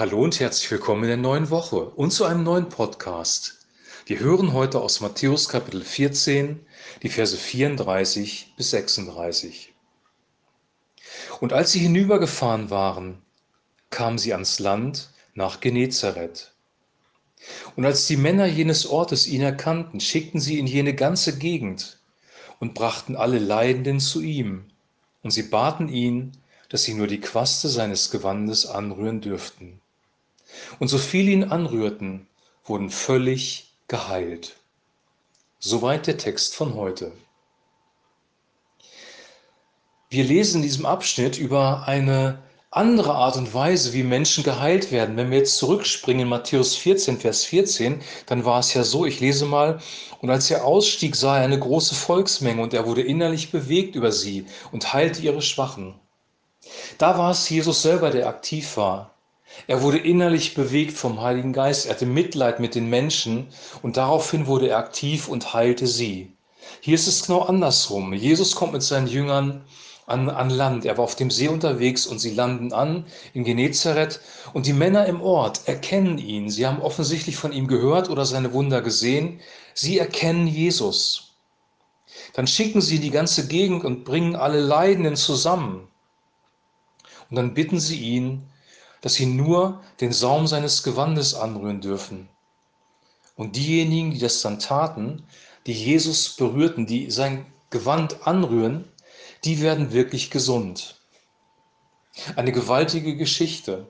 Hallo und herzlich willkommen in der neuen Woche und zu einem neuen Podcast. Wir hören heute aus Matthäus Kapitel 14 die Verse 34 bis 36. Und als sie hinübergefahren waren, kamen sie ans Land nach Genezareth. Und als die Männer jenes Ortes ihn erkannten, schickten sie in jene ganze Gegend und brachten alle Leidenden zu ihm. Und sie baten ihn, dass sie nur die Quaste seines Gewandes anrühren dürften. Und so viele ihn anrührten, wurden völlig geheilt. Soweit der Text von heute. Wir lesen in diesem Abschnitt über eine andere Art und Weise, wie Menschen geheilt werden. Wenn wir jetzt zurückspringen in Matthäus 14, Vers 14, dann war es ja so, ich lese mal, und als er ausstieg, sah er eine große Volksmenge und er wurde innerlich bewegt über sie und heilte ihre Schwachen. Da war es Jesus selber, der aktiv war. Er wurde innerlich bewegt vom Heiligen Geist, er hatte Mitleid mit den Menschen und daraufhin wurde er aktiv und heilte sie. Hier ist es genau andersrum. Jesus kommt mit seinen Jüngern an, an Land. Er war auf dem See unterwegs und sie landen an in Genezareth und die Männer im Ort erkennen ihn. Sie haben offensichtlich von ihm gehört oder seine Wunder gesehen. Sie erkennen Jesus. Dann schicken sie die ganze Gegend und bringen alle Leidenden zusammen. Und dann bitten sie ihn, dass sie nur den Saum seines Gewandes anrühren dürfen. Und diejenigen, die das dann taten, die Jesus berührten, die sein Gewand anrühren, die werden wirklich gesund. Eine gewaltige Geschichte.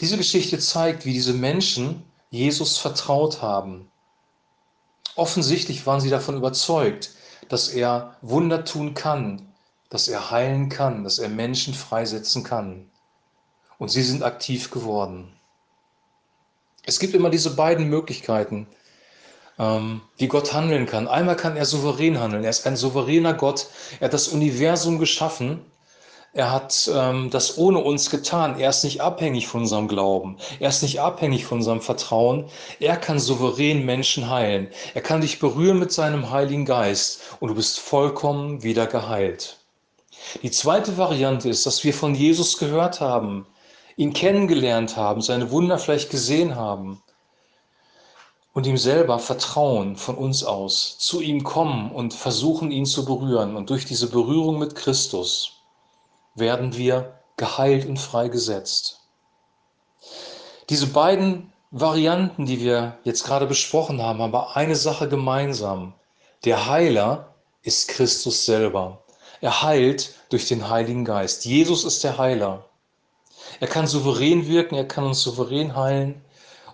Diese Geschichte zeigt, wie diese Menschen Jesus vertraut haben. Offensichtlich waren sie davon überzeugt, dass er Wunder tun kann, dass er heilen kann, dass er Menschen freisetzen kann und sie sind aktiv geworden. Es gibt immer diese beiden Möglichkeiten, ähm, wie Gott handeln kann. Einmal kann er souverän handeln. Er ist ein souveräner Gott. Er hat das Universum geschaffen. Er hat ähm, das ohne uns getan. Er ist nicht abhängig von unserem Glauben. Er ist nicht abhängig von unserem Vertrauen. Er kann souverän Menschen heilen. Er kann dich berühren mit seinem Heiligen Geist und du bist vollkommen wieder geheilt. Die zweite Variante ist, dass wir von Jesus gehört haben ihn kennengelernt haben, seine Wunder vielleicht gesehen haben und ihm selber vertrauen von uns aus, zu ihm kommen und versuchen, ihn zu berühren. Und durch diese Berührung mit Christus werden wir geheilt und freigesetzt. Diese beiden Varianten, die wir jetzt gerade besprochen haben, haben aber eine Sache gemeinsam. Der Heiler ist Christus selber. Er heilt durch den Heiligen Geist. Jesus ist der Heiler. Er kann souverän wirken, er kann uns souverän heilen.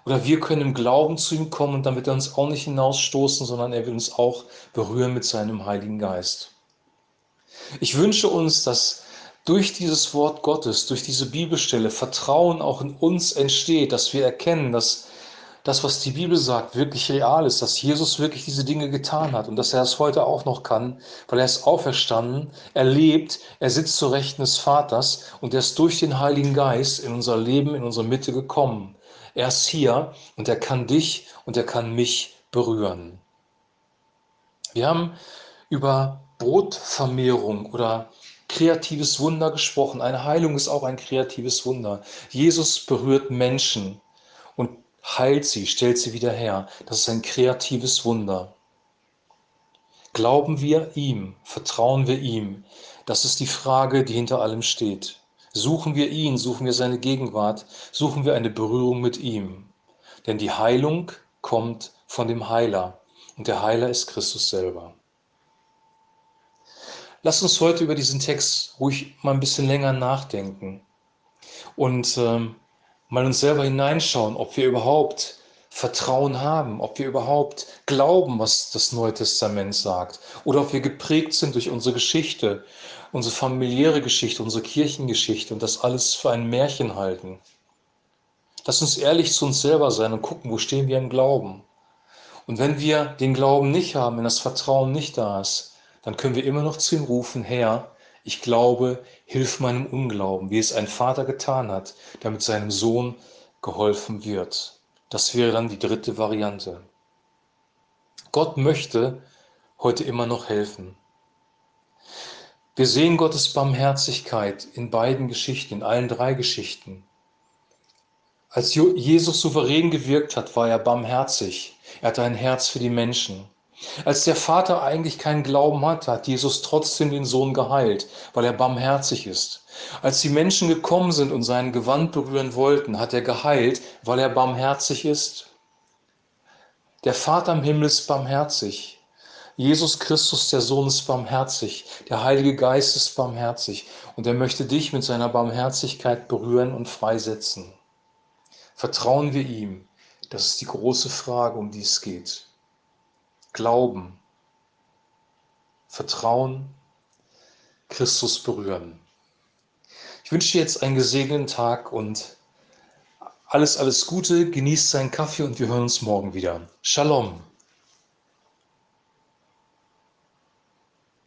Oder wir können im Glauben zu ihm kommen und damit er uns auch nicht hinausstoßen, sondern er will uns auch berühren mit seinem Heiligen Geist. Ich wünsche uns, dass durch dieses Wort Gottes, durch diese Bibelstelle Vertrauen auch in uns entsteht, dass wir erkennen, dass das, was die Bibel sagt, wirklich real ist, dass Jesus wirklich diese Dinge getan hat und dass er es heute auch noch kann, weil er ist auferstanden, er lebt, er sitzt zur Rechten des Vaters und er ist durch den Heiligen Geist in unser Leben, in unsere Mitte gekommen. Er ist hier und er kann dich und er kann mich berühren. Wir haben über Brotvermehrung oder kreatives Wunder gesprochen. Eine Heilung ist auch ein kreatives Wunder. Jesus berührt Menschen und heilt sie, stellt sie wieder her. Das ist ein kreatives Wunder. Glauben wir ihm, vertrauen wir ihm? Das ist die Frage, die hinter allem steht. Suchen wir ihn, suchen wir seine Gegenwart, suchen wir eine Berührung mit ihm. Denn die Heilung kommt von dem Heiler und der Heiler ist Christus selber. Lass uns heute über diesen Text ruhig mal ein bisschen länger nachdenken und ähm, mal uns selber hineinschauen, ob wir überhaupt Vertrauen haben, ob wir überhaupt glauben, was das Neue Testament sagt, oder ob wir geprägt sind durch unsere Geschichte, unsere familiäre Geschichte, unsere Kirchengeschichte und das alles für ein Märchen halten. Lass uns ehrlich zu uns selber sein und gucken, wo stehen wir im Glauben. Und wenn wir den Glauben nicht haben, wenn das Vertrauen nicht da ist, dann können wir immer noch zu ihm rufen, Herr, ich glaube, hilf meinem Unglauben, wie es ein Vater getan hat, damit seinem Sohn geholfen wird. Das wäre dann die dritte Variante. Gott möchte heute immer noch helfen. Wir sehen Gottes Barmherzigkeit in beiden Geschichten, in allen drei Geschichten. Als Jesus souverän gewirkt hat, war er barmherzig. Er hatte ein Herz für die Menschen. Als der Vater eigentlich keinen Glauben hat, hat Jesus trotzdem den Sohn geheilt, weil er barmherzig ist. Als die Menschen gekommen sind und sein Gewand berühren wollten, hat er geheilt, weil er barmherzig ist. Der Vater im Himmel ist barmherzig. Jesus Christus, der Sohn, ist barmherzig. Der Heilige Geist ist barmherzig. Und er möchte dich mit seiner Barmherzigkeit berühren und freisetzen. Vertrauen wir ihm? Das ist die große Frage, um die es geht. Glauben, Vertrauen, Christus berühren. Ich wünsche dir jetzt einen gesegneten Tag und alles, alles Gute, genießt seinen Kaffee und wir hören uns morgen wieder. Shalom.